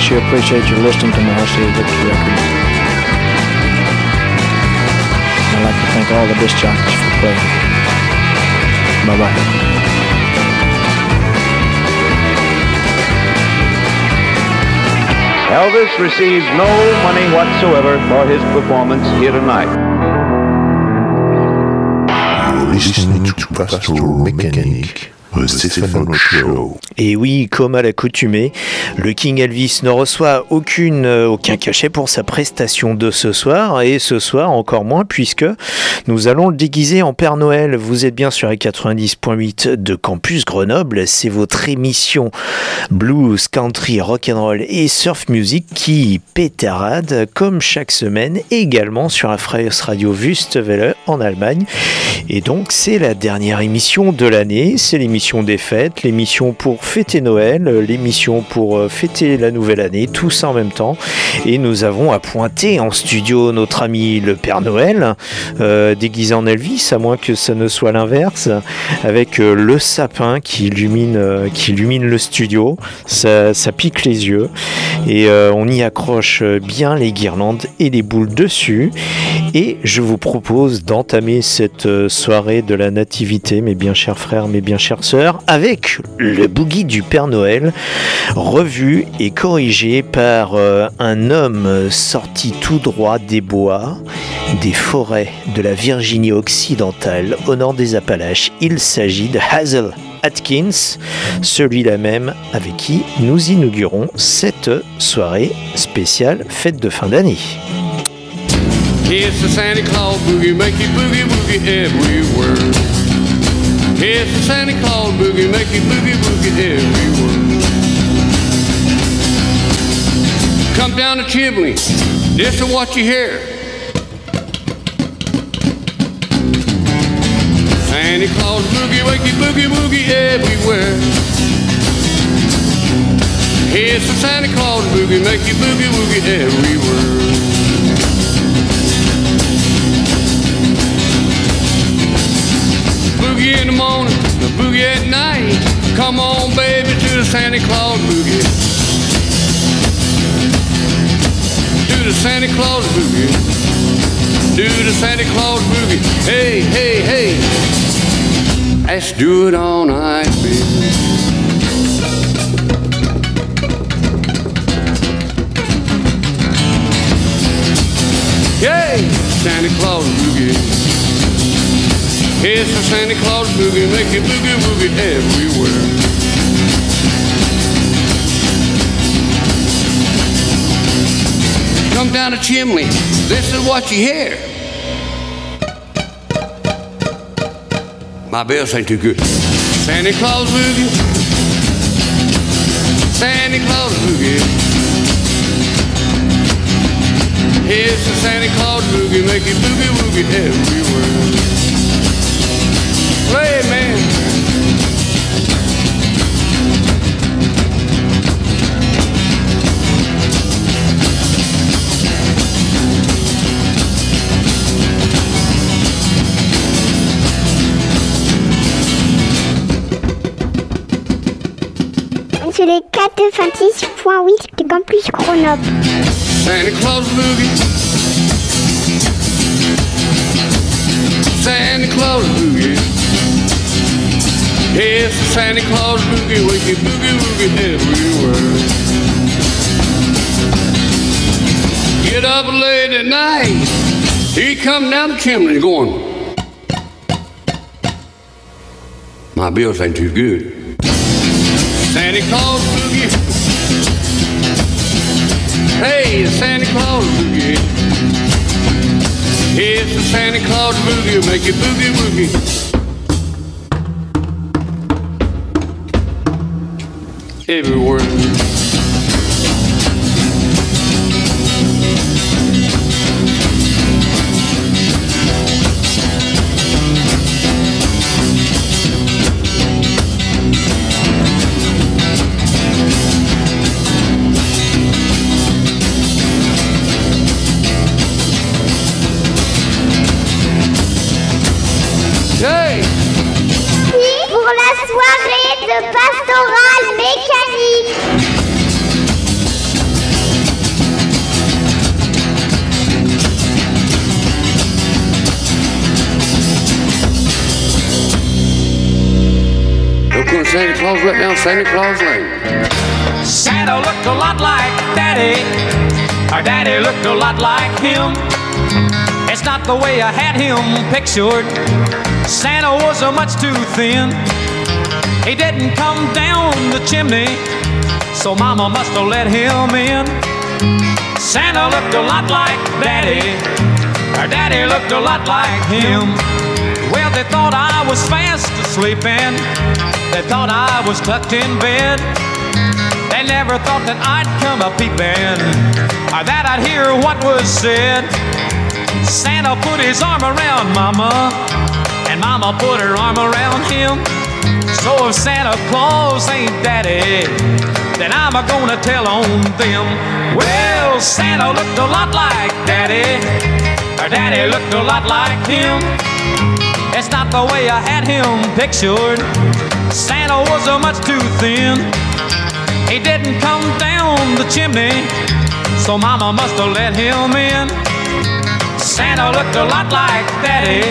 Sure appreciate you listening to my RCA Victory records. I'd like to thank all the disc jockeys for playing. Bye-bye. Elvis receives no money whatsoever for his performance here tonight. You're listening to Pastoral Mechanic. Et oui, comme à l'accoutumée, le King Elvis ne reçoit aucune, euh, aucun cachet pour sa prestation de ce soir, et ce soir encore moins, puisque nous allons le déguiser en Père Noël. Vous êtes bien sur les 90.8 de Campus Grenoble, c'est votre émission blues, country, rock'n'roll et surf music qui pétarade comme chaque semaine, également sur la Freies Radio Wüstewelle en Allemagne. Et donc c'est la dernière émission de l'année, c'est l'émission des fêtes, l'émission pour fêter Noël, l'émission pour euh, fêter la nouvelle année, tout ça en même temps. Et nous avons appointé en studio notre ami le Père Noël, euh, déguisé en Elvis, à moins que ça ne soit l'inverse, avec euh, le sapin qui illumine, qui illumine le studio. Ça, ça, pique les yeux. Et on y accroche bien les guirlandes et les boules dessus. Et je vous propose d'entamer cette soirée de la nativité, mes bien chers frères, mes bien chères avec le boogie du Père Noël, revu et corrigé par euh, un homme sorti tout droit des bois, des forêts de la Virginie occidentale au nord des Appalaches. Il s'agit de Hazel Atkins, celui-là même avec qui nous inaugurons cette soirée spéciale fête de fin d'année. Boogie make you boogie boogie everywhere. Come down the chimney, this is what you hear. Santa Claus boogie, make you boogie boogie everywhere. It's the Santa Claus boogie, make you boogie woogie everywhere. At night. Come on, baby, to the Santa Claus boogie. Do the Santa Claus boogie. Do the Santa Claus boogie. Hey, hey, hey. Let's do it all night, baby. Yay, Santa Claus boogie. It's a Santa Claus boogie, make it boogie woogie everywhere. Come down the chimney, this is what you hear. My bells ain't too good. Santa Claus boogie, Santa Claus boogie. Here's the Santa Claus boogie, make it boogie woogie everywhere. De Campus Grenoble. Santa Claus Boogie. Santa Claus Boogie. The Santa Claus boogie, woogie, boogie, woogie everywhere. Get up late at night, he come down the chimney going, my bills ain't too good. Santa Claus Hey, the Santa Claus boogie. It's the Santa Claus boogie, make it boogie woogie. Everywhere. Santa Claus Lane. Santa looked a lot like Daddy. Our daddy looked a lot like him. It's not the way I had him pictured. Santa was a much too thin. He didn't come down the chimney, so Mama must have let him in. Santa looked a lot like Daddy. Our daddy looked a lot like him. They thought I was fast asleep and they thought I was tucked in bed. They never thought that I'd come a peeping or that I'd hear what was said. Santa put his arm around Mama, and Mama put her arm around him. So if Santa Claus ain't Daddy, then I'm a gonna tell on them. Well, Santa looked a lot like Daddy, or Daddy looked a lot like him. It's not the way I had him pictured. Santa was a much too thin. He didn't come down the chimney, so Mama must have let him in. Santa looked a lot like Daddy,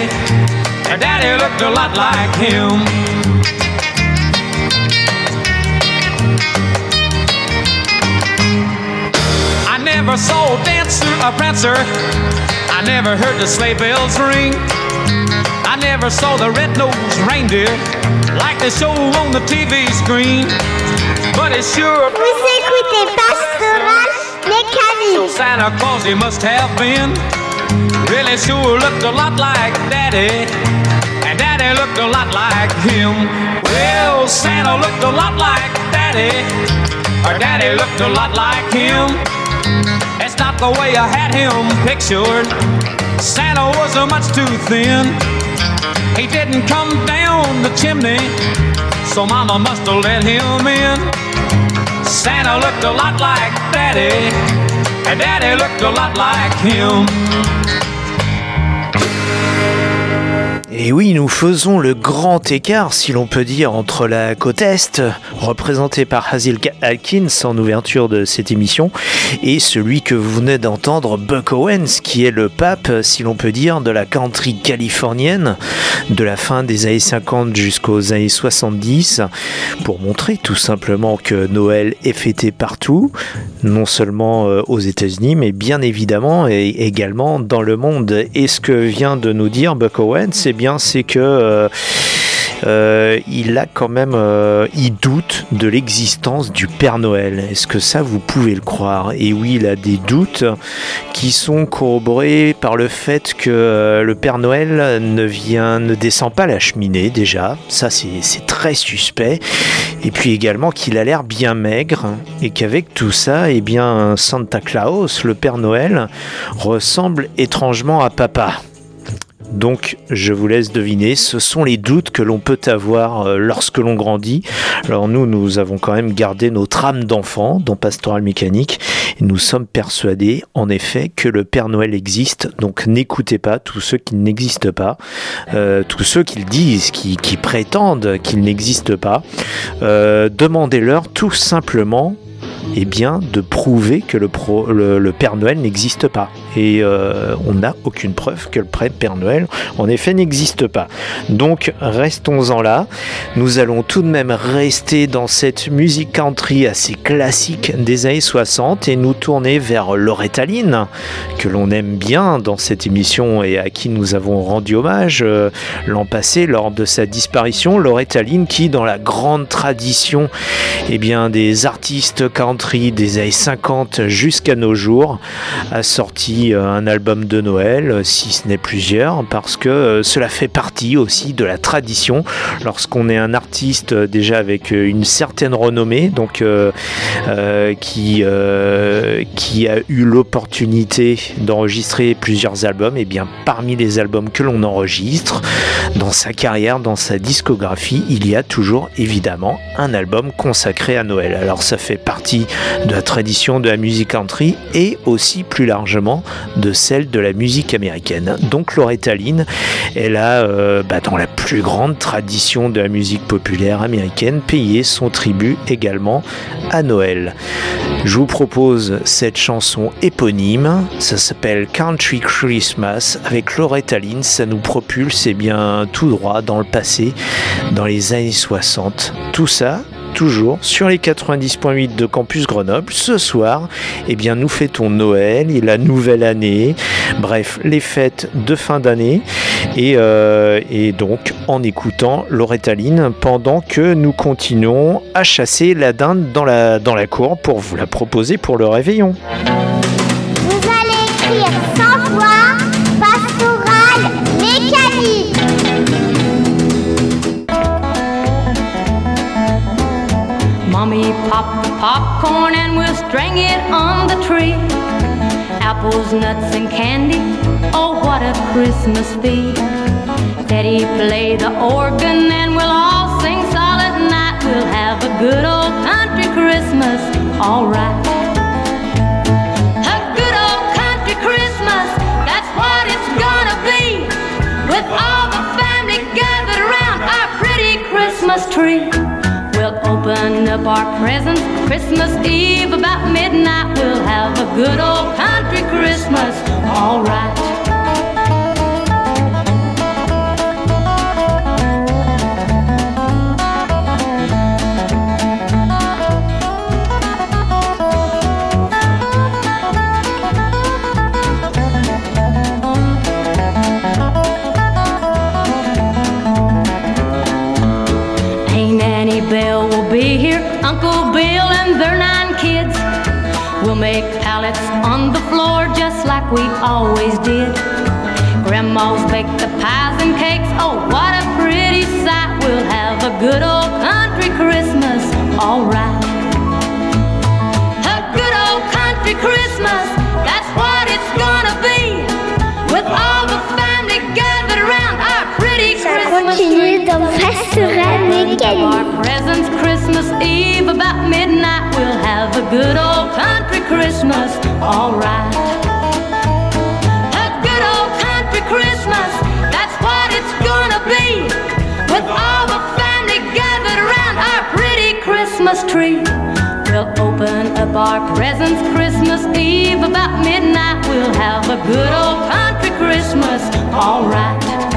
and Daddy looked a lot like him. I never saw a dancer, a prancer. I never heard the sleigh bells ring. I never saw the red-nosed reindeer like they show on the TV screen. But it sure Vous écoutez pastoral so. Santa Claus he must have been. Really sure looked a lot like Daddy. And Daddy looked a lot like him. Well, Santa looked a lot like Daddy. Or Daddy looked a lot like him. It's not the way I had him pictured. Santa was much too thin. He didn't come down the chimney. So Mama must have let him in. Santa looked a lot like Daddy, and Daddy looked a lot like him. Et oui, nous faisons le grand écart, si l'on peut dire, entre la côte Est, représentée par Hazel Alkins en ouverture de cette émission, et celui que vous venez d'entendre, Buck Owens, qui est le pape, si l'on peut dire, de la country californienne, de la fin des années 50 jusqu'aux années 70, pour montrer tout simplement que Noël est fêté partout, non seulement euh, aux États-Unis, mais bien évidemment et également dans le monde. Et ce que vient de nous dire Buck Owens, c'est c'est que euh, euh, il a quand même, euh, il doute de l'existence du Père Noël. Est-ce que ça, vous pouvez le croire? Et oui, il a des doutes qui sont corroborés par le fait que le Père Noël ne vient, ne descend pas la cheminée déjà. Ça, c'est c'est très suspect. Et puis également qu'il a l'air bien maigre et qu'avec tout ça, eh bien, Santa Claus, le Père Noël, ressemble étrangement à papa. Donc, je vous laisse deviner, ce sont les doutes que l'on peut avoir euh, lorsque l'on grandit. Alors nous, nous avons quand même gardé notre âme d'enfant dans Pastoral Mécanique nous sommes persuadés, en effet, que le Père Noël existe. Donc n'écoutez pas tous ceux qui n'existent pas, euh, tous ceux qui le disent, qui, qui prétendent qu'il n'existe pas. Euh, Demandez-leur tout simplement eh bien, de prouver que le, Père Noël n'existe pas. et euh, on n'a aucune preuve que le Père Noël en effet n'existe pas. Donc restons-en là. Nous allons tout de même rester dans cette musique country assez classique des années 60 et nous tourner vers Loretta Lynn, que l'on aime bien dans cette émission et à qui nous avons rendu hommage euh, l'an passé lors de sa disparition. Loretta Lynn qui, dans la grande tradition eh bien, des artistes country des années 50 jusqu'à nos jours, a sorti euh, un album de Noël, si ce n'est plusieurs, parce que euh, cela fait partie aussi de la tradition lorsqu'on est un artiste déjà avec une certaine renommée, donc qui, qui a eu l'opportunité d'enregistrer plusieurs albums, et bien parmi les albums que l'on enregistre dans sa carrière, dans sa discographie, il y a toujours évidemment un album consacré à Noël. Alors ça fait partie de la tradition de la musique country et aussi plus largement de celle de la musique américaine. Donc Loretta Lynn, elle a euh, bah, dans la plus grande tradition de la musique populaire américaine payé son tribut également à Noël. Je vous propose cette chanson éponyme, ça s'appelle Country Christmas avec Loretta Lynn, ça nous propulse eh bien tout droit dans le passé, dans les années 60. Tout ça toujours sur les 90.8 de Campus Grenoble. Ce soir, eh bien, nous fêtons Noël et la nouvelle année. Bref, les fêtes de fin d'année. Et, euh, donc, en écoutant Loretta Lynn pendant que nous continuons à chasser la dinde dans la, dans la cour pour vous la proposer pour le réveillon. Vous allez écrire popcorn and we'll string it on the tree. Apples, nuts, and candy. Oh, what a Christmas feast. Daddy play the organ and we'll all sing solid night. We'll have a good old country Christmas, alright. A good old country Christmas, that's what it's gonna be. With all the family gathered around our pretty Christmas tree. We'll open up our presents Christmas Eve about midnight. We'll have a good old country Christmas, alright. We always did. Grandma's baked the pies and cakes, oh, what a pretty sight. We'll have a good old country Christmas, alright. A good old country Christmas, that's what it's gonna be. With all the family gathered around our pretty Christmas tree. Our presents Christmas Eve about midnight. We'll have a good old country Christmas, alright. Christmas tree. We'll open up our presents Christmas Eve about midnight. We'll have a good old country Christmas, alright.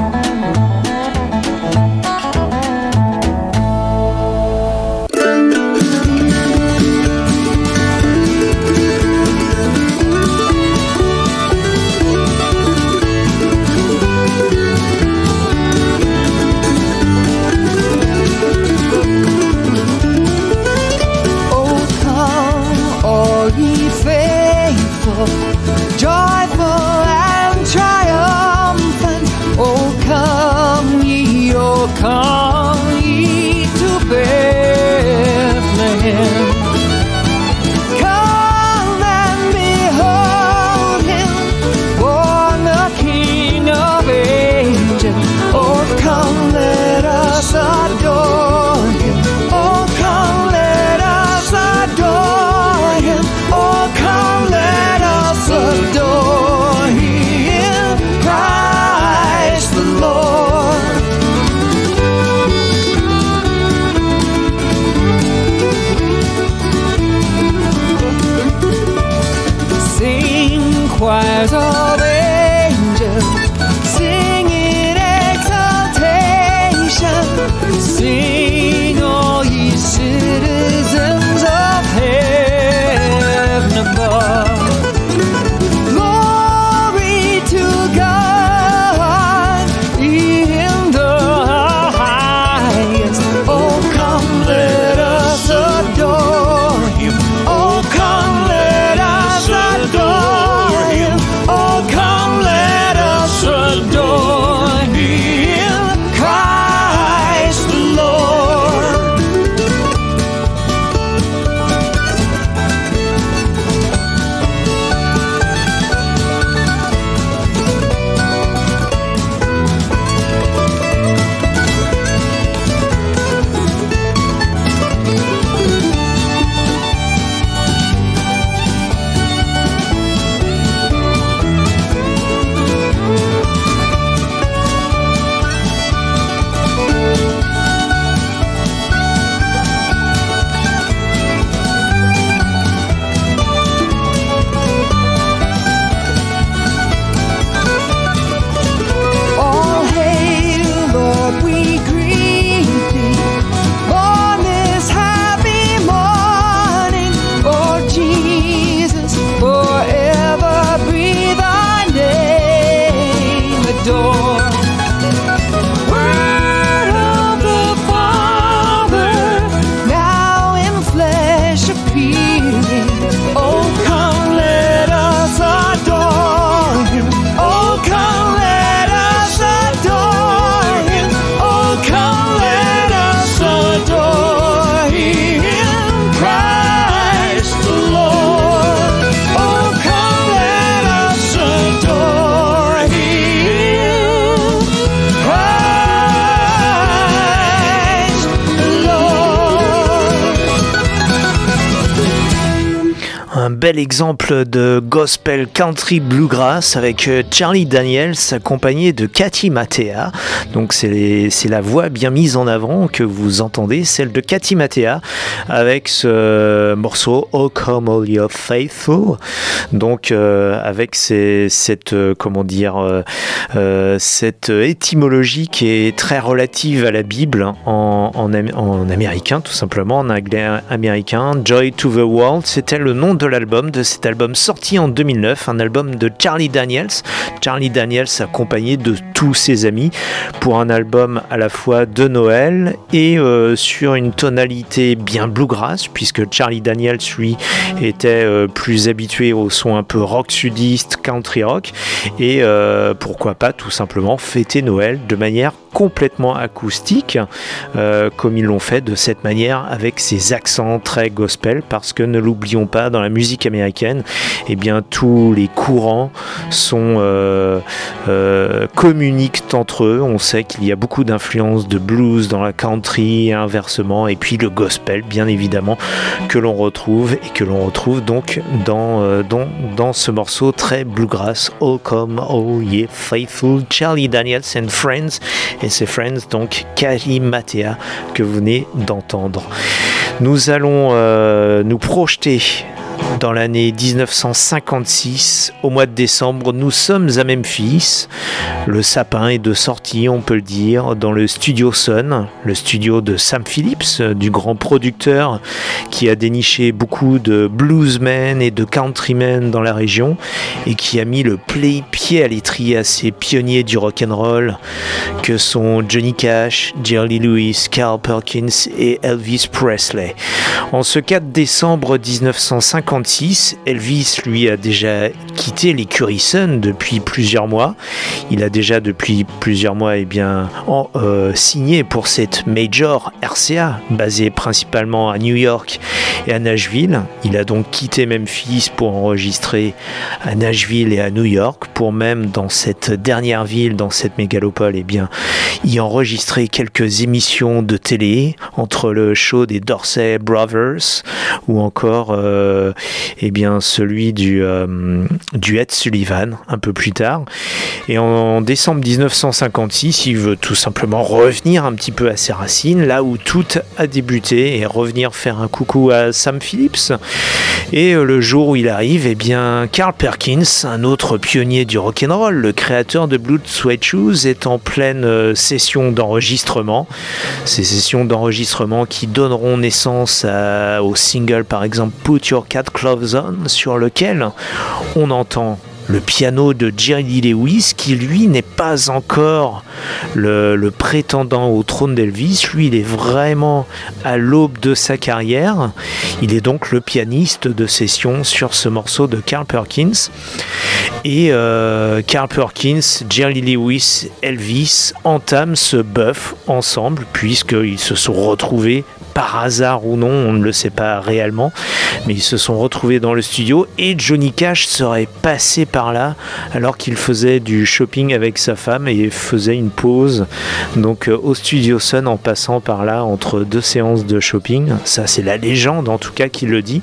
come. Bel exemple de gospel country bluegrass avec euh, Charlie Daniels accompagné de Cathy Matea. Donc c'est la voix bien mise en avant que vous entendez, celle de Cathy Matea avec ce morceau Oh Come All Your Faithful. Donc euh, avec cette euh, comment dire cette étymologie qui est très relative à la Bible en, en américain tout simplement en anglais américain. Joy to the World, c'était le nom de l'album, de cet album sorti en 2009, un album de Charlie Daniels. Charlie Daniels accompagné de tous ses amis pour un album à la fois de Noël et euh, sur une tonalité bien bluegrass, puisque Charlie Daniels, lui, était euh, plus habitué au son un peu rock sudiste, country rock, et euh, pourquoi pas tout simplement fêter Noël de manière complètement acoustique, comme ils l'ont fait de cette manière avec ses accents très gospel, parce que ne l'oublions pas, dans la musique américaine, eh bien tous les courants sont euh, euh, communiquent entre eux. On sait qu'il y a beaucoup d'influence de blues dans la country inversement, et puis le gospel, bien évidemment, que l'on retrouve et que l'on retrouve donc dans, euh, dans, dans ce morceau très bluegrass, Oh Come, Oh Yeah Faithful, Charlie Daniels and Friends, et ses Friends, donc Kari Matea, que vous venez d'entendre. Nous allons euh, nous projeter dans l'année 1956, au mois de décembre, nous sommes à Memphis. Le sapin est de sortie, on peut le dire, dans le studio Sun, le studio de Sam Phillips, du grand producteur qui a déniché beaucoup de bluesmen et de countrymen dans la région et qui a mis le pied à l'étrier à ces pionniers du rock and roll que sont Johnny Cash, Jerry Lewis, Carl Perkins et Elvis Presley. En ce 4 décembre 1956, Elvis, lui, a déjà quitté l'écurie Sun depuis plusieurs mois. Il a déjà depuis plusieurs mois eh bien, euh, signé pour cette major RCA, basée principalement à New York et à Nashville. Il a donc quitté Memphis pour enregistrer à Nashville et à New York, pour même dans cette dernière ville, dans cette mégalopole, eh bien, y enregistrer quelques émissions de télé entre le show des Dorsey Brothers ou encore euh, eh bien, celui du, euh, du Ed Sullivan un peu plus tard. Et en décembre 1956, il veut tout simplement revenir un petit peu à ses racines, là où tout a débuté, et revenir faire un coucou à Sam Phillips. Et euh, le jour où il arrive, eh bien, Carl Perkins, un autre pionnier du rock'n'roll, le créateur de Blood Sweat Shoes, est en pleine euh, session d'enregistrement. Ces sessions d'enregistrement qui donneront naissance au single, par exemple, Put Your Cat Sur lequel on entend le piano de Jerry Lewis, qui lui n'est pas encore le, prétendant au trône d'Elvis. Lui, il est vraiment à l'aube de sa carrière. Il est donc le pianiste de session sur ce morceau de Carl Perkins. Et euh, Carl Perkins, Jerry Lewis, Elvis entament ce buff ensemble, puisqu'ils se sont retrouvés par hasard ou non, on ne le sait pas réellement, mais ils se sont retrouvés dans le studio et Johnny Cash serait passé par là alors qu'il faisait du shopping avec sa femme et faisait une pause donc euh, au studio Sun en passant par là entre deux séances de shopping. Ça c'est la légende en tout cas qui le dit.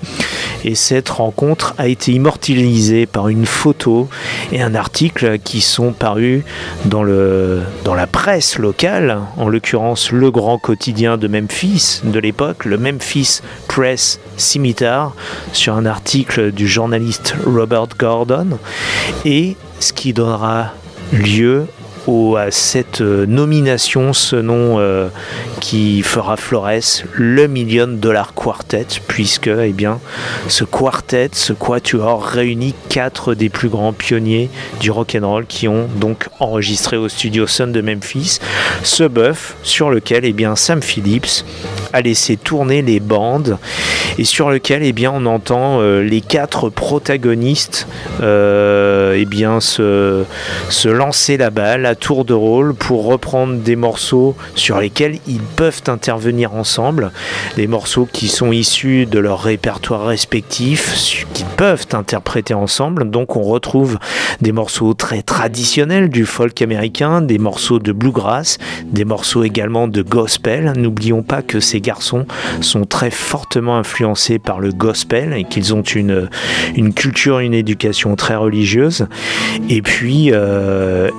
Et cette rencontre a été immortalisée par une photo et un article qui sont parus dans, le, dans la presse locale, en l'occurrence le grand quotidien de Memphis, l'époque, le Memphis Press Scimitar, sur un article du journaliste Robert Gordon, et ce qui donnera lieu à cette euh, nomination, ce nom euh, qui fera Flores, le Million Dollar Quartet, puisque eh bien, ce quartet, ce quatuor réunit quatre des plus grands pionniers du rock and roll qui ont donc enregistré au studio Sun de Memphis ce bœuf sur lequel eh bien, Sam Phillips a laissé tourner les bandes et sur lequel eh bien, on entend euh, les quatre protagonistes eh bien, se, se lancer la balle à tour de rôle pour reprendre des morceaux sur lesquels ils peuvent intervenir ensemble, des morceaux qui sont issus de leur répertoire respectif, qu'ils peuvent interpréter ensemble. Donc on retrouve des morceaux très traditionnels du folk américain, des morceaux de bluegrass, des morceaux également de gospel. N'oublions pas que garçons sont très fortement influencés par le gospel et qu'ils ont une, une culture, une éducation très religieuse. Et puis, euh,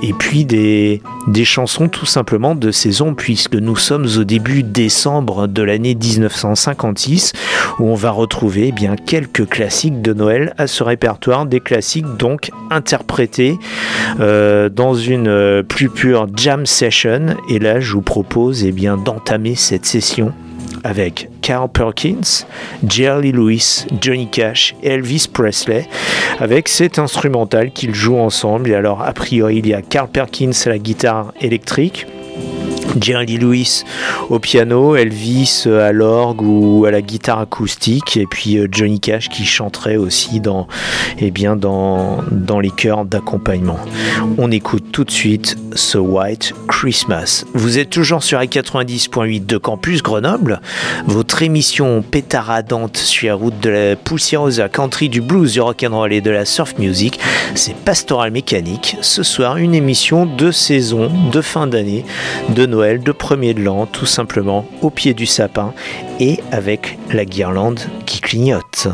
des, chansons tout simplement de saison, puisque nous sommes au début décembre de l'année 1956, où on va retrouver eh bien quelques classiques de Noël à ce répertoire, des classiques donc interprétés euh, dans une plus pure jam session. Et là, je vous propose eh d'entamer cette session avec Carl Perkins, Jerry Lewis, Johnny Cash Elvis Presley, avec cet instrumental qu'ils jouent ensemble. Et alors, a priori, il y a Carl Perkins à la guitare électrique. Jerry Lewis au piano, Elvis à l'orgue ou à la guitare acoustique, et puis euh, Johnny Cash qui chanterait aussi dans, eh bien dans, dans les chœurs d'accompagnement. On écoute tout de suite ce White Christmas. Vous êtes toujours sur A90.8 de Campus Grenoble, votre émission pétaradante sur la route de la poussiéreuse country, du blues, du rock'n'roll et de la surf music. C'est Pastoral Mécanique. Ce soir, une émission de saison, de fin d'année, de Noël, de premier de l'an, tout simplement au pied du sapin et avec la guirlande qui clignote.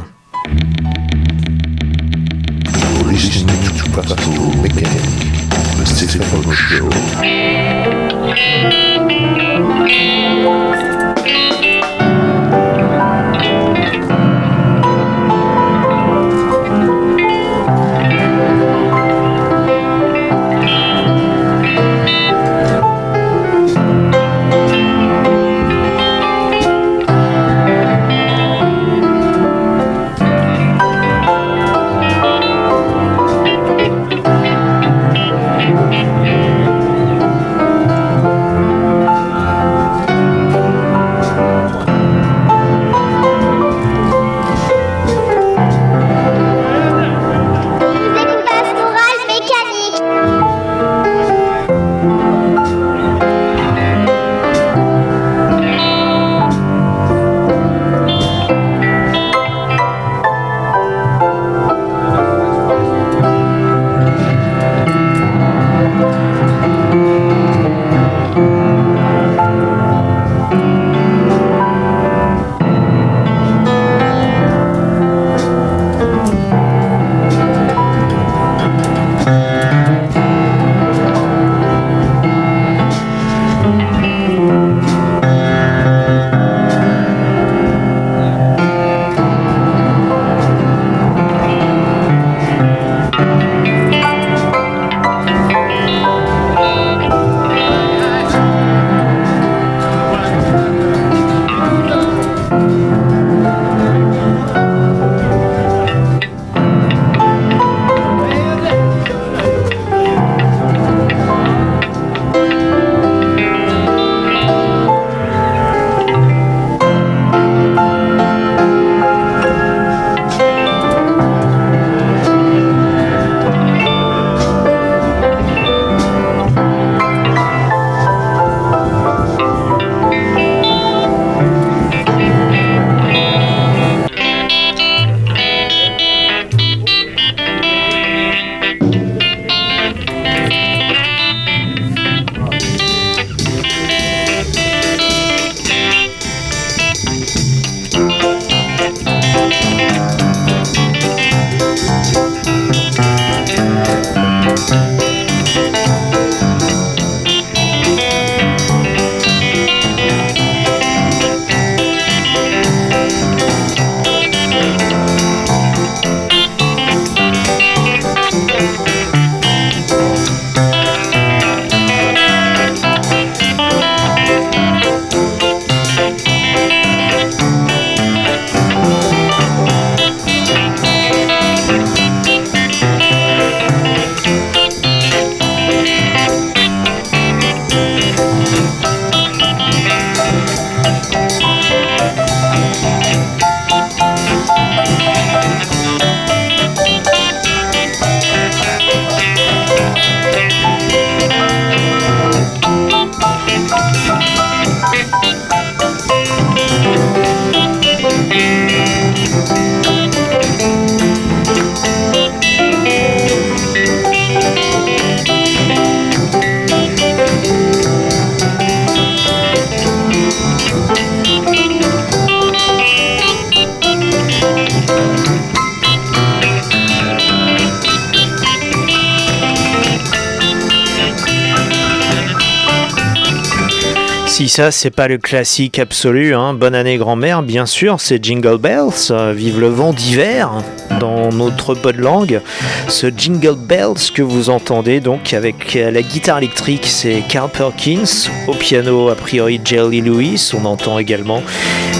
Ça, c'est pas le classique absolu. Hein. Bonne année grand-mère, bien sûr, c'est Jingle Bells. Vive le vent d'hiver dans notre de langue. Ce Jingle Bells que vous entendez donc avec la guitare électrique, c'est Carl Perkins. Au piano, a priori, Jerry Lewis. On entend également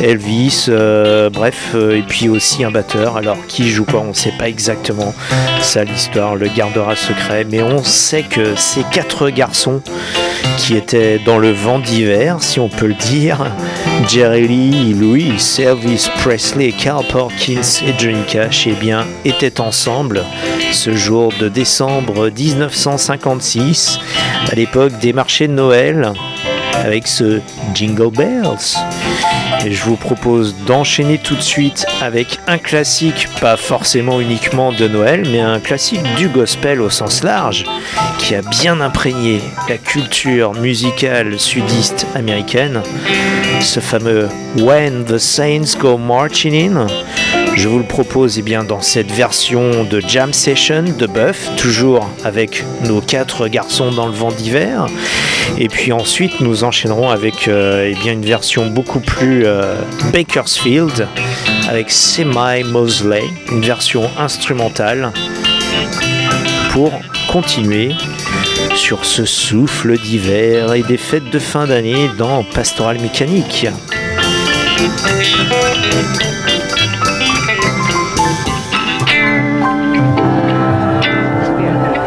Elvis. Euh, bref, euh, et puis aussi un batteur. Alors, qui joue quoi On ne sait pas exactement. Ça, l'histoire le gardera secret. Mais on sait que ces quatre garçons qui étaient dans le vent d'hiver, si on peut le dire. Jerry Lee, Louis, Elvis Presley, Carl Perkins et Johnny Cash eh bien, étaient ensemble ce jour de décembre 1956, à l'époque des marchés de Noël, avec ce Jingle Bells. Et je vous propose d'enchaîner tout de suite avec un classique, pas forcément uniquement de Noël, mais un classique du gospel au sens large, qui a bien imprégné la culture musicale sudiste américaine. Ce fameux When the Saints Go Marching In. Je vous le propose eh bien, dans cette version de Jam Session de Buff, toujours avec nos quatre garçons dans le vent d'hiver. Et puis ensuite, nous enchaînerons avec euh, eh bien, une version beaucoup plus euh, Bakersfield avec Semi Mosley, une version instrumentale pour continuer sur ce souffle d'hiver et des fêtes de fin d'année dans Pastoral Mécanique.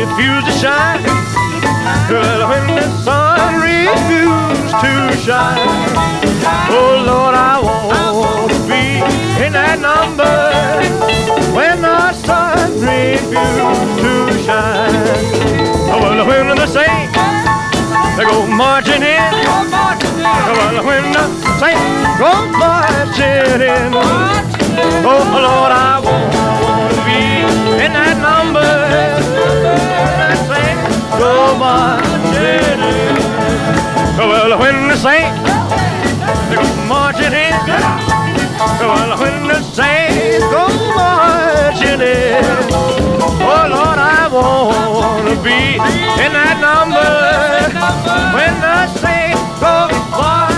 refused to shine, well, when the sun refused to shine, oh Lord, I want to be in that number. When the sun refused to shine, oh, well, when the saints they go marching in, well, when the saints go marching in, oh Lord, I want to be in that number. Go marching in. Well, when the saints they go marching in. Well, when the saints go marching in. Oh Lord, I want to be in that number. When the saints go marching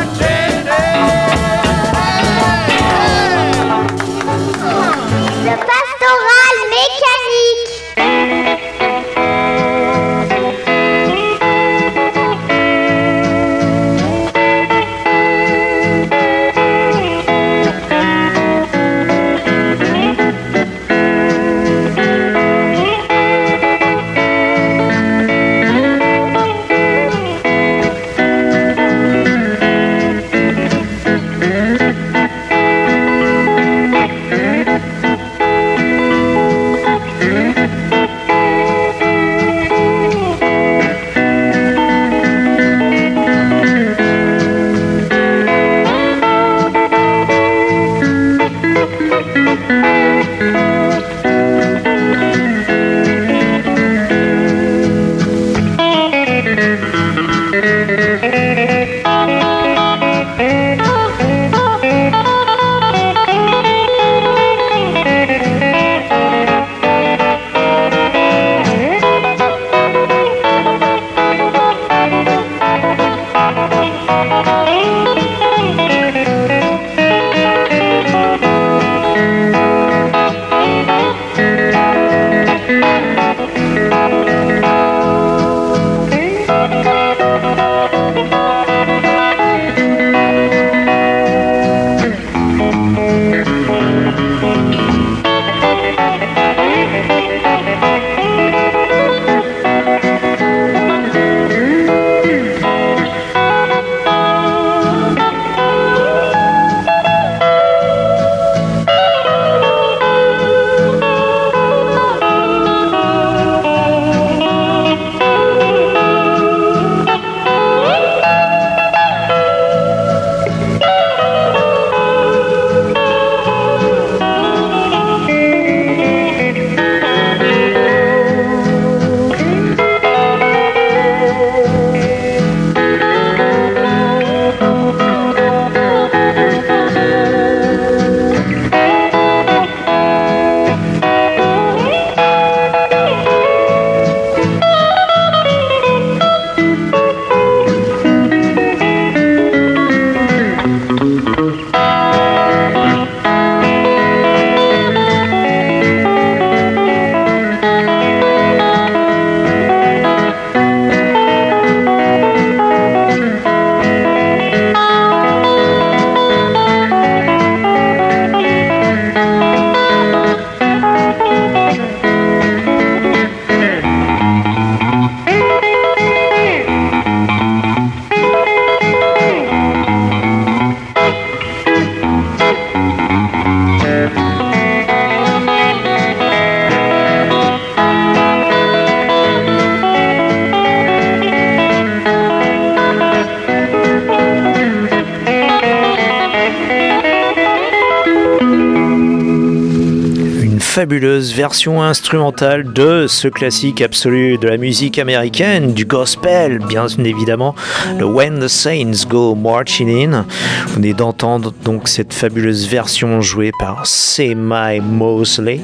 fabuleuse version instrumentale de ce classique absolu de la musique américaine, du gospel, bien évidemment, le When the Saints Go Marching In. Vous venez d'entendre donc cette fabuleuse version jouée par Semi Mosley,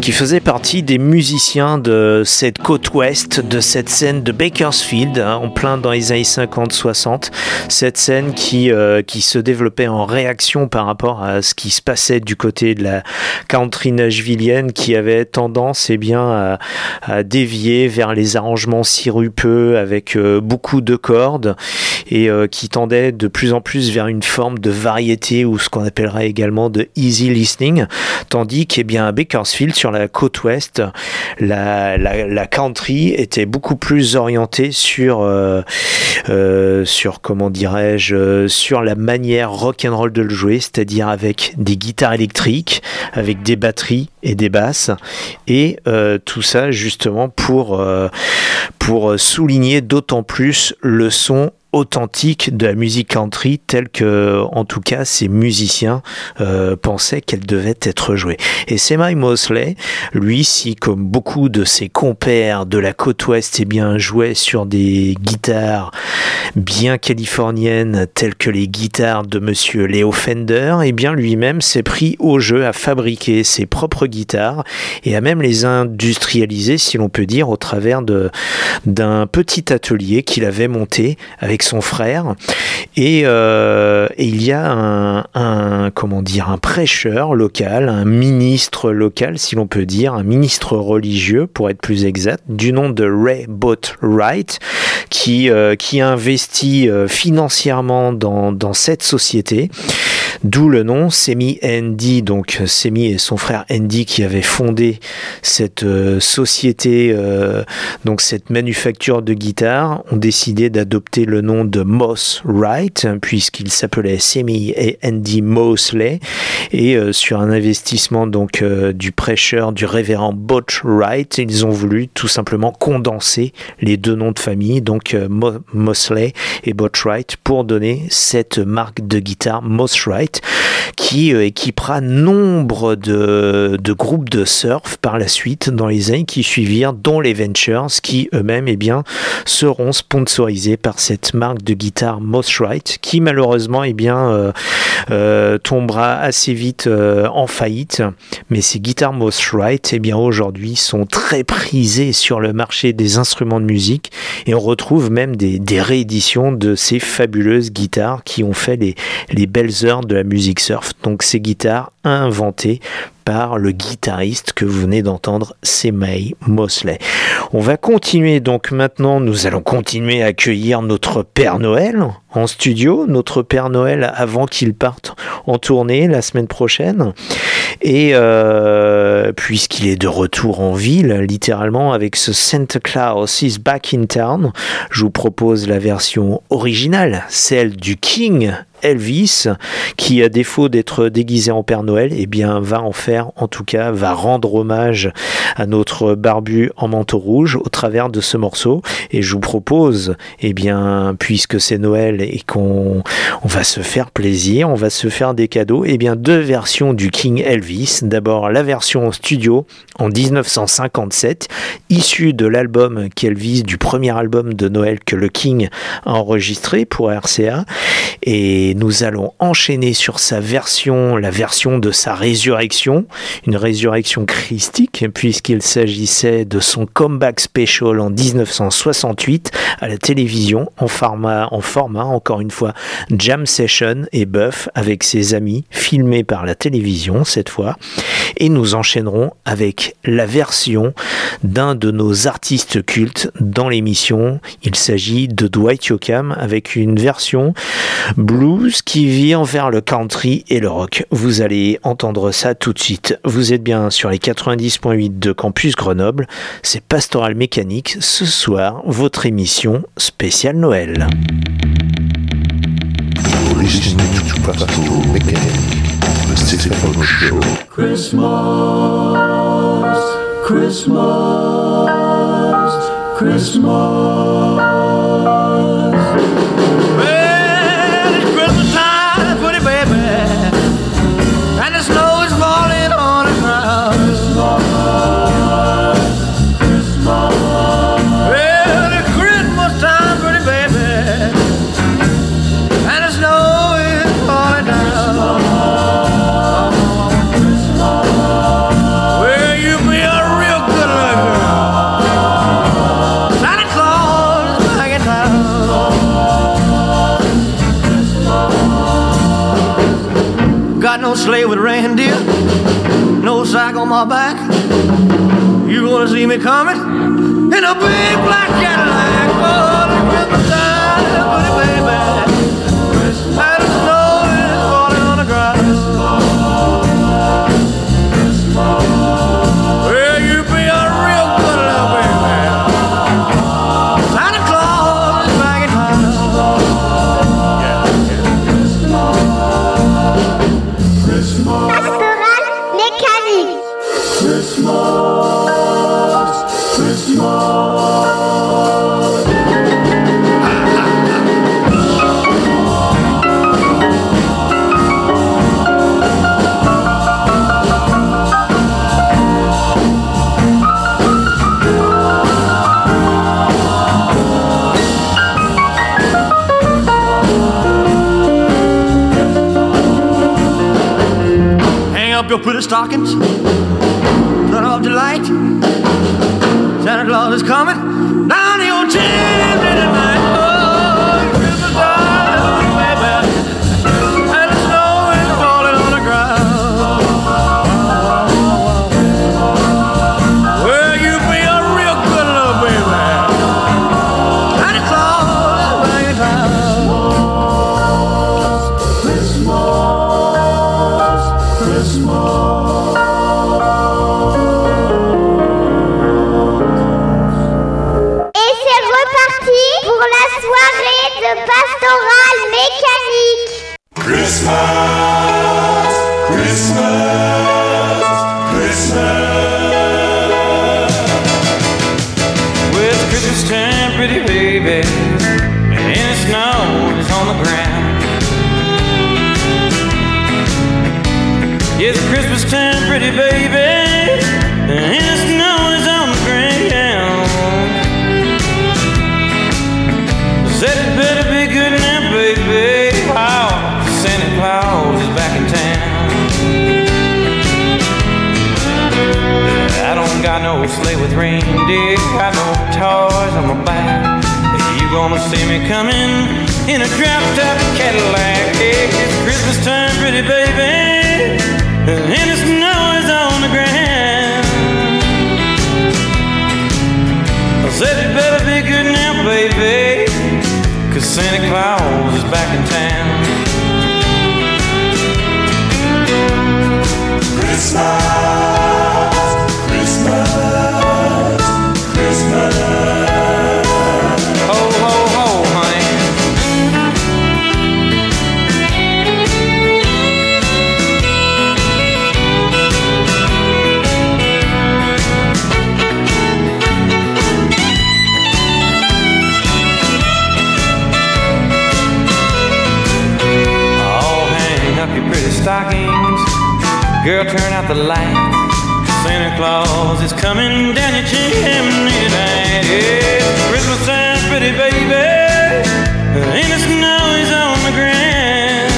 qui faisait partie des musiciens de cette côte ouest, de cette scène de Bakersfield, hein, en plein dans les années 50-60. Cette scène qui, euh, qui se développait en réaction par rapport à ce qui se passait du côté de la country qui avait tendance eh bien, à, dévier vers les arrangements sirupeux avec euh, beaucoup de cordes et euh, qui tendait de plus en plus vers une forme de variété ou ce qu'on appellerait également de easy listening, tandis qu'à à Bakersfield, sur la côte ouest, la, la, country était beaucoup plus orientée sur, euh, sur comment dirais-je, sur la manière rock and roll de le jouer, c'est-à-dire avec des guitares électriques, avec des batteries et des basses, et euh, tout ça justement pour, euh, pour souligner d'autant plus le son authentique de la musique country telle que, en tout cas, ces musiciens euh, pensaient qu'elle devait être jouée. Et Semi Mosley, lui, si comme beaucoup de ses compères de la côte ouest, eh bien, jouait sur des guitares bien californiennes telles que les guitares de Monsieur Leo Fender, eh bien, lui-même s'est pris au jeu à fabriquer ses propres guitares et à même les industrialiser, si l'on peut dire, au travers d'un petit atelier qu'il avait monté avec son frère. Euh, et, il y a un, comment dire, un prêcheur local, un ministre local, si l'on peut dire, un ministre religieux, pour être plus exact, du nom de Ray Wright qui, euh, qui investit euh, financièrement dans, dans cette société. D'où le nom Semi Andy, donc Semi et son frère Andy qui avaient fondé cette euh, société, euh, donc cette manufacture de guitare, ont décidé d'adopter le nom de Moss Wright, puisqu'il s'appelait Semi et Andy Mosley, et euh, sur un investissement donc du prêcheur, du révérend Butch Wright, ils ont voulu tout simplement condenser les deux noms de famille, donc Mosley et Butch Wright, pour donner cette marque de guitare Moss Wright qui euh, équipera nombre de, groupes de surf par la suite dans les années qui suivirent, dont les Ventures, qui eux-mêmes eh bien, seront sponsorisés par cette marque de guitare Moss qui malheureusement eh bien, euh, euh, tombera assez vite en faillite. Mais ces guitares Moss Wright eh bien, aujourd'hui sont très prisées sur le marché des instruments de musique et on retrouve même des, rééditions de ces fabuleuses guitares qui ont fait les belles heures de la musique surf. Donc ces guitares inventées par le guitariste que vous venez d'entendre, Semay Mosley. On va continuer donc maintenant, nous allons continuer à accueillir notre Père Noël en studio, notre Père Noël avant qu'il parte en tournée la semaine prochaine. Et euh, puisqu'il est de retour en ville, littéralement avec ce Santa Claus is back in town, je vous propose la version originale, celle du King Elvis, qui à défaut d'être déguisé en Père Noël, eh bien va en faire, en tout cas, va rendre hommage à notre barbu en manteau rouge au travers de ce morceau. Et je vous propose, eh bien, puisque c'est Noël et qu'on on va se faire plaisir, on va se faire des cadeaux, eh bien deux versions du King Elvis. D'abord la version studio en 1957, issue de l'album qu'Elvis, du premier album de Noël que le King a enregistré pour RCA. Et nous allons enchaîner sur sa version, la version de sa résurrection, une résurrection christique, puisqu'il s'agissait de son comeback special en 1968 à la télévision en format, en format encore une fois, jam session et buff avec ses amis, filmé par la télévision cette fois. Et nous enchaînerons avec la version d'un de nos artistes cultes dans l'émission. Il s'agit de Dwight Yoakam avec une version blues qui vient vers le country et le rock. Vous allez entendre ça tout de suite. Vous êtes bien sur les 90.8 de Campus Grenoble. C'est Pastoral Mécanique. Ce soir, votre émission spéciale Noël. Christmas, Christmas, Christmas. Talking. stockings. Girl, turn out the lights. Santa Claus is coming down your chimney tonight. It's Christmas time, pretty baby. And the snow is on the ground.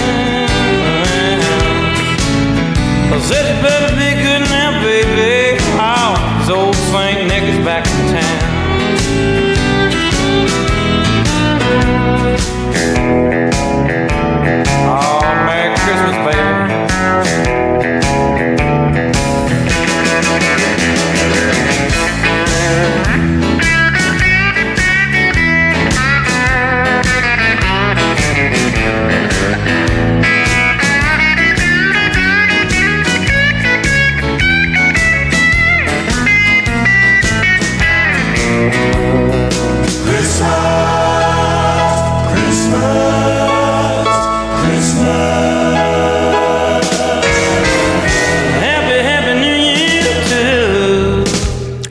I said it better be good now, baby. Oh, this old Saint Nick is back in town.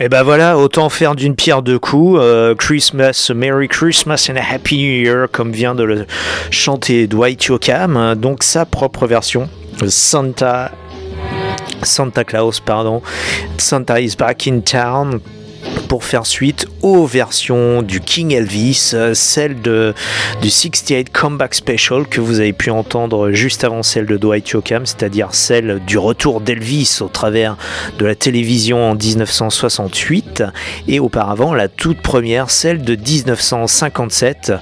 Et ben voilà, autant faire d'une pierre deux coups. Euh, Christmas, Merry Christmas and a Happy New Year, comme vient de le chanter Dwight Yoakam. Donc sa propre version, Santa Santa Claus, pardon. Santa is back in town pour faire suite aux versions du King Elvis, euh, celle de, du 68 Comeback Special que vous avez pu entendre juste avant celle de Dwight Yoakam, c'est-à-dire celle du retour d'Elvis au travers de la télévision en 1968 et auparavant la toute première, celle de 1957,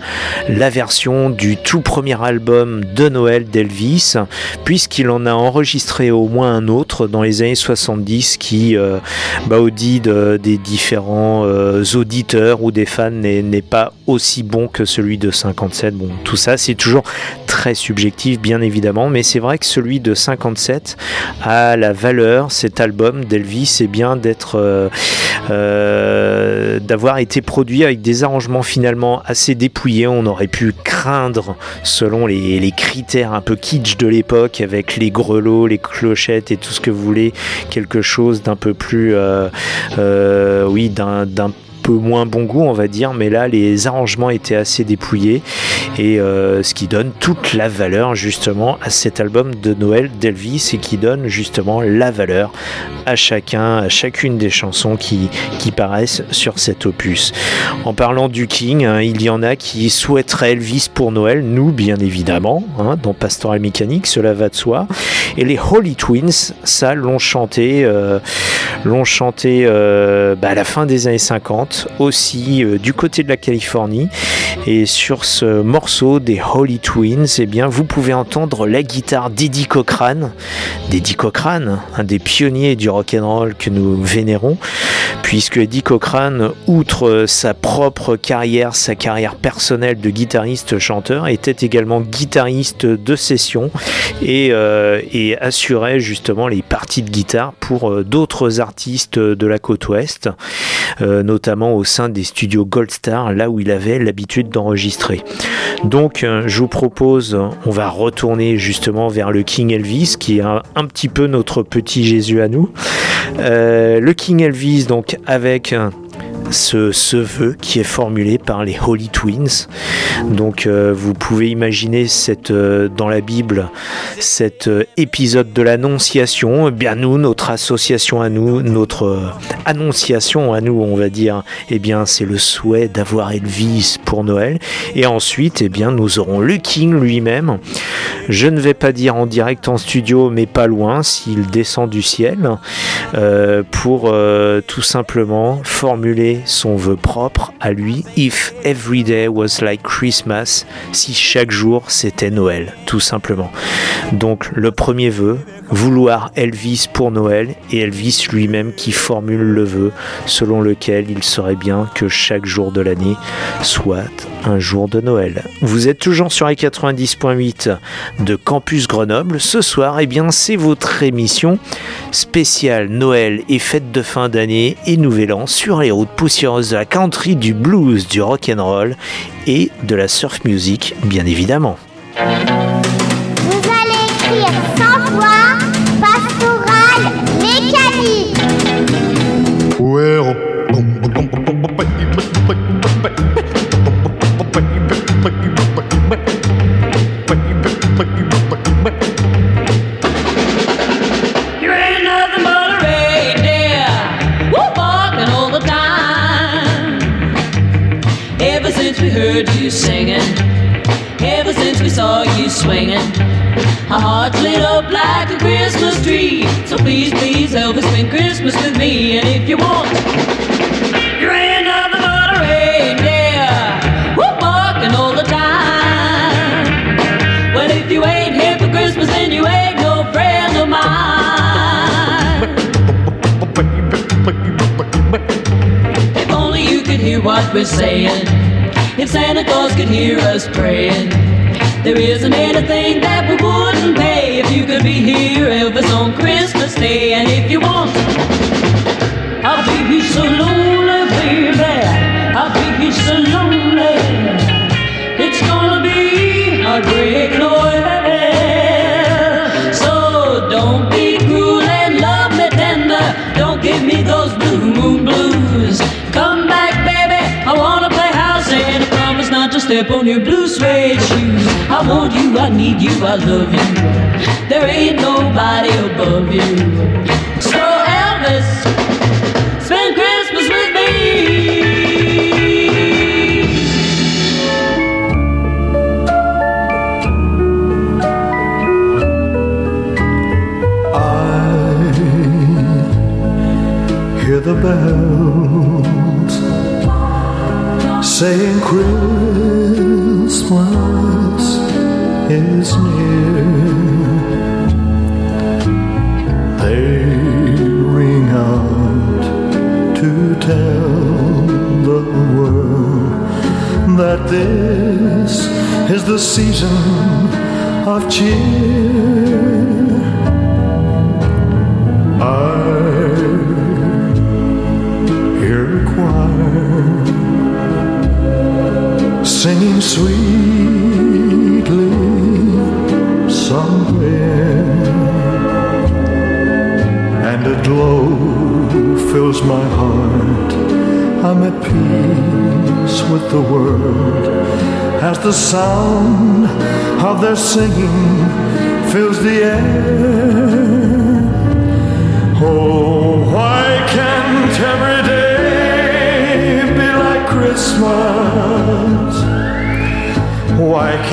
la version du tout premier album de Noël d'Elvis, puisqu'il en a enregistré au moins un autre dans les années 70 qui, euh, bah, des différents euh, auditeurs ou des fans, n'est n'est pas aussi bon que celui de 57. Bon, tout ça, c'est toujours subjectif, bien évidemment, mais c'est vrai que celui de 57 a la valeur, cet album d'Elvis, c'est bien d'être, euh, euh, d'avoir été produit avec des arrangements finalement assez dépouillés. On aurait pu craindre, selon les, critères un peu kitsch de l'époque, avec les grelots, les clochettes et tout ce que vous voulez, quelque chose d'un peu plus, euh, oui, d'un d'un peu moins bon goût on va dire mais là les arrangements étaient assez dépouillés. Et euh, ce qui donne toute la valeur justement à cet album de Noël d'Elvis et qui donne justement la valeur à chacun à chacune des chansons qui, paraissent sur cet opus. En parlant du King hein, il y en a qui souhaiteraient Elvis pour Noël. Nous bien évidemment hein, dans Pastoral Mécanique cela va de soi. Et les Holy Twins ça l'ont chanté euh, l'ont chanté euh, bah, à la fin des années 50 aussi euh, du côté de la Californie. Et sur ce morceau des Holy Twins eh bien vous pouvez entendre la guitare d'Eddie Cochrane. d'Eddie Cochrane un des pionniers du rock and roll que nous vénérons puisque Eddie Cochrane outre sa propre carrière sa carrière personnelle de guitariste chanteur était également guitariste de session et, euh, et assurait justement les parties de guitare pour euh, d'autres artistes de la côte ouest notamment au sein des studios Gold Star, là où il avait l'habitude d'enregistrer. Donc, euh, je vous propose, on va retourner justement vers le King Elvis, qui est un, petit peu notre petit Jésus à nous. Euh, le King Elvis, donc, avec euh, ce, vœu qui est formulé par les Holy Twins. Donc euh, vous pouvez imaginer cette, euh, dans la Bible cet euh, épisode de l'Annonciation. Eh bien nous, notre association à nous, notre annonciation à nous, on va dire, eh bien c'est le souhait d'avoir Elvis pour Noël. Et ensuite, eh bien nous aurons le King lui-même. Je ne vais pas dire en direct en studio, mais pas loin, s'il descend du ciel, pour tout simplement formuler son vœu propre à lui. If every day was like Christmas, si chaque jour c'était Noël, tout simplement. Donc le premier vœu, vouloir Elvis pour Noël, et Elvis lui-même qui formule le vœu selon lequel il serait bien que chaque jour de l'année soit un jour de Noël. Vous êtes toujours sur les 90.8 de Campus Grenoble. Ce soir, eh bien, c'est votre émission spéciale Noël et fête de fin d'année et Nouvel An sur les routes de la country, du blues, du rock and roll et de la surf music, bien évidemment. Swinging, our hearts lit up like a Christmas tree. So please, please help us spend Christmas with me. And if you want, you ain't nothing but a reindeer, woo, barking all the time. Well, if you ain't here for Christmas, then you ain't no friend of mine. If only you could hear what we're saying. If Santa Claus could hear us praying. There isn't anything that we wouldn't pay if you could be here, Elvis, on Christmas Day. And if you want, I'll be so lonely, baby. I'll be so lonely. It's gonna be a great Noel. step on your blue suede shoes. I want you, I need you, I love you. There ain't nobody above you. So Elvis, spend Christmas with me. I hear the bell saying Christmas is near. They ring out to tell the world that this is the season of cheer. I singing sweetly somewhere, and a glow fills my heart. I'm at peace with the world as the sound of their singing fills the air.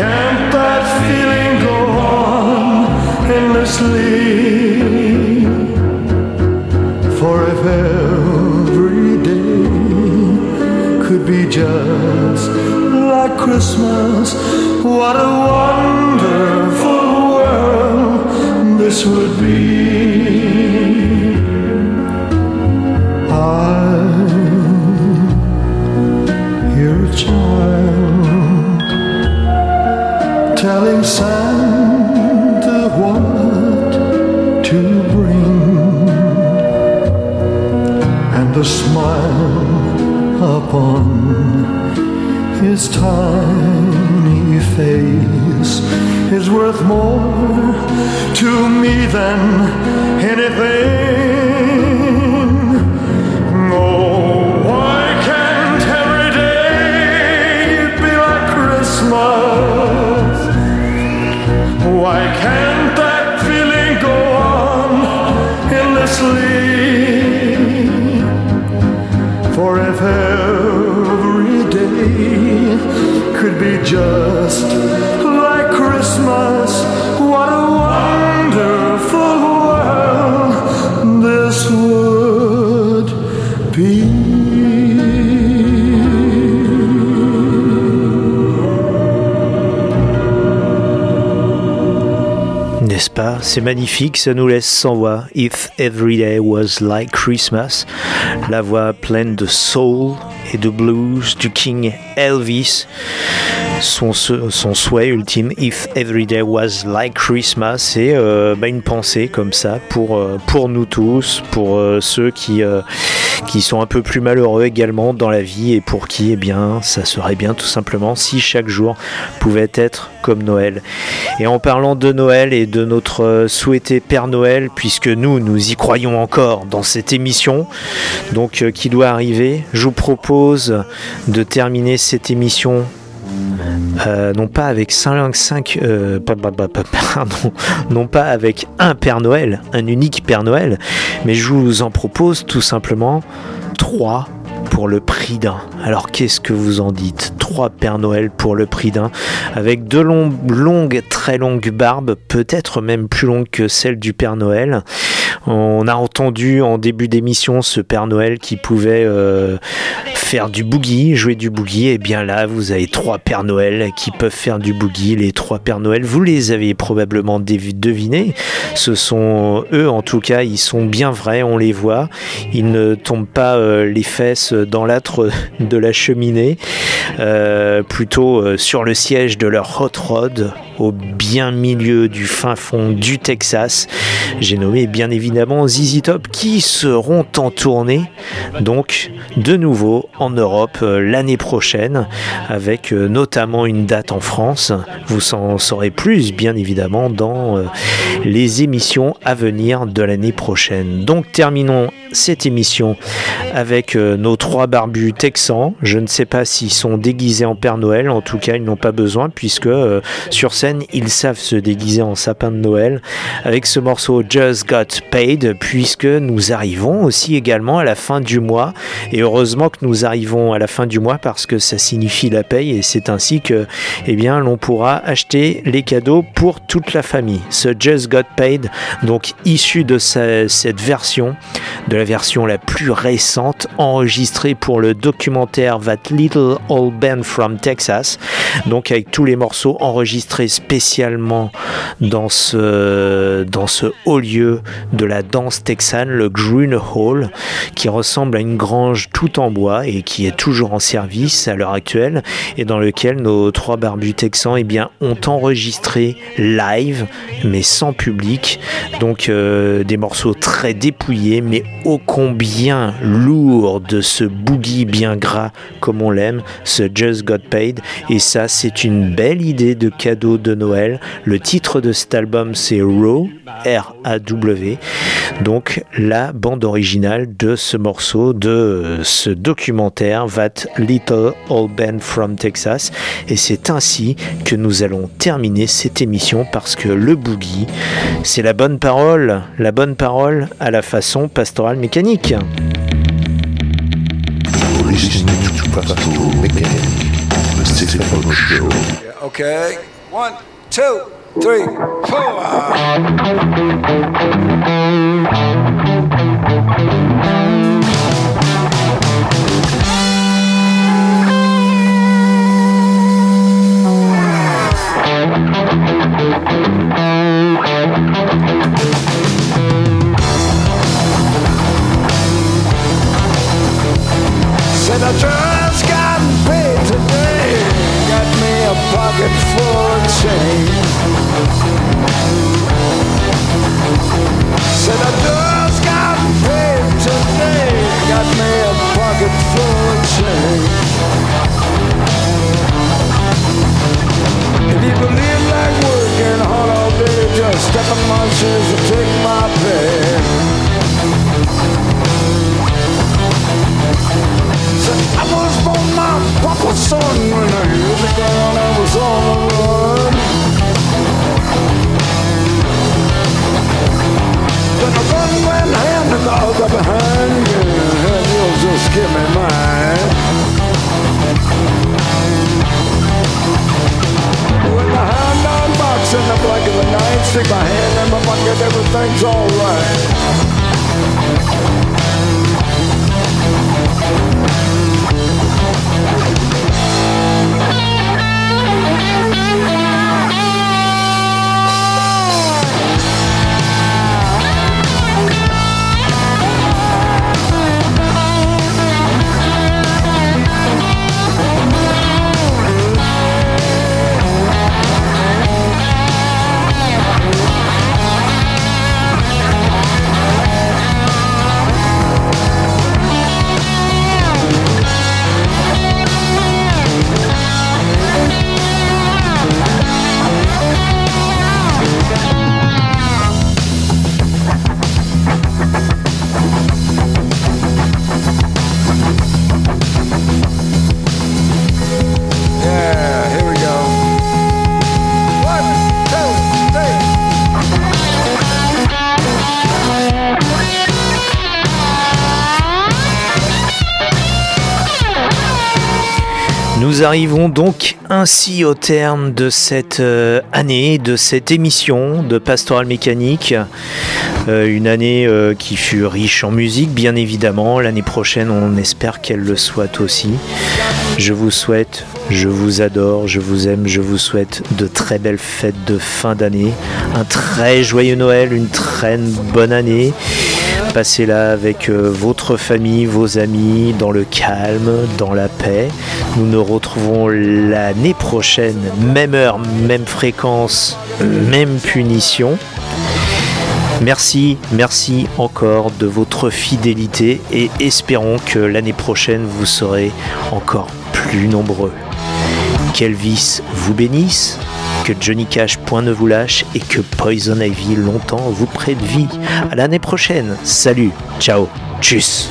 Can't that feeling go on endlessly? For if every day could be just like Christmas, what a wonderful world this would be. Santa what to bring, and the smile upon his tiny face is worth more to me than anything. Could be just like Christmas, what a wonderful world this would be. N'est-ce pas? C'est magnifique, ça nous laisse sans voix. If Every Day Was Like Christmas, la voix pleine de soul et de blues du King Elvis. Son, son souhait ultime, If Every Day Was Like Christmas, et euh, bah, une pensée comme ça pour, euh, nous tous, pour euh, ceux qui, qui sont un peu plus malheureux également dans la vie et pour qui, eh bien, ça serait bien tout simplement si chaque jour pouvait être comme Noël. Et en parlant de Noël et de notre souhaité Père Noël, puisque nous, nous y croyons encore dans cette émission, donc euh, qui doit arriver, je vous propose de terminer cette émission euh, non pas avec 5, 5 euh, non pas avec un Père Noël, un unique Père Noël, mais je vous en propose tout simplement trois pour le prix d'un. Alors qu'est-ce que vous en dites? Trois Père Noël pour le prix d'un, avec deux longues, longues, très longues barbes, peut-être même plus longues que celles du Père Noël. On a entendu en début d'émission ce Père Noël qui pouvait euh, faire du boogie, jouer du boogie. Et bien là, vous avez trois Pères Noël qui peuvent faire du boogie. Les trois Pères Noël, vous les avez probablement dev- devinés. Ce sont eux, en tout cas, ils sont bien vrais, on les voit. Ils ne tombent pas euh, les fesses dans l'âtre de la cheminée, euh, plutôt sur le siège de leur hot rod au bien milieu du fin fond du Texas. J'ai nommé bien évidemment ZZ Top qui seront en tournée donc de nouveau en Europe euh, l'année prochaine avec euh, notamment une date en France. Vous en saurez plus bien évidemment dans euh, les émissions à venir de l'année prochaine. Donc terminons cette émission avec nos trois barbus texans. Je ne sais pas s'ils sont déguisés en Père Noël, en tout cas ils n'ont pas besoin puisque sur scène ils savent se déguiser en sapin de Noël avec ce morceau Just Got Paid puisque nous arrivons aussi également à la fin du mois et heureusement que nous arrivons à la fin du mois parce que ça signifie la paye et c'est ainsi que eh bien l'on pourra acheter les cadeaux pour toute la famille. Ce Just Got Paid donc issu de cette version de la version la plus récente enregistrée pour le documentaire That Little Old Band from Texas. Donc avec tous les morceaux enregistrés spécialement dans ce, dans ce haut lieu la danse texane, le Green Hall, qui ressemble à une grange tout en bois et qui est toujours en service à l'heure actuelle et dans lequel nos trois barbus texans eh bien, ont enregistré live mais sans public. Donc euh, des morceaux très dépouillés mais ô combien lourds de ce boogie bien gras comme on l'aime, ce Just Got Paid. Et ça c'est une belle idée de cadeau de Noël. Le titre de cet album c'est Raw, R-A-W. Donc la bande originale de ce morceau, de ce documentaire That Little Old Band from Texas. Et c'est ainsi que nous allons terminer cette émission parce que le boogie, c'est la bonne parole, la bonne parole à la façon pastorale mécanique. Okay. One, two, three, four. Nous arrivons donc ainsi au terme de cette euh, année, de cette émission de Pastoral Mécanique. Euh, une année euh, qui fut riche en musique, bien évidemment. L'année prochaine, on espère qu'elle le soit aussi. Je vous souhaite, je vous adore, je vous aime, je vous souhaite de très belles fêtes de fin d'année, un très joyeux Noël, une très bonne année. Passez-la avec euh, votre famille, vos amis, dans le calme, dans la paix. Nous nous retrouvons l'année prochaine, même heure, même fréquence, même punition. Merci, merci encore de votre fidélité et espérons que l'année prochaine vous serez encore plus nombreux. Qu'Elvis vous bénisse, que Johnny Cash point ne vous lâche et que Poison Ivy longtemps vous prête vie. À l'année prochaine. Salut, ciao, tchuss.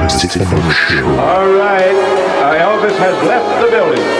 The Stefano Show. All right, uh, Elvis has left the building.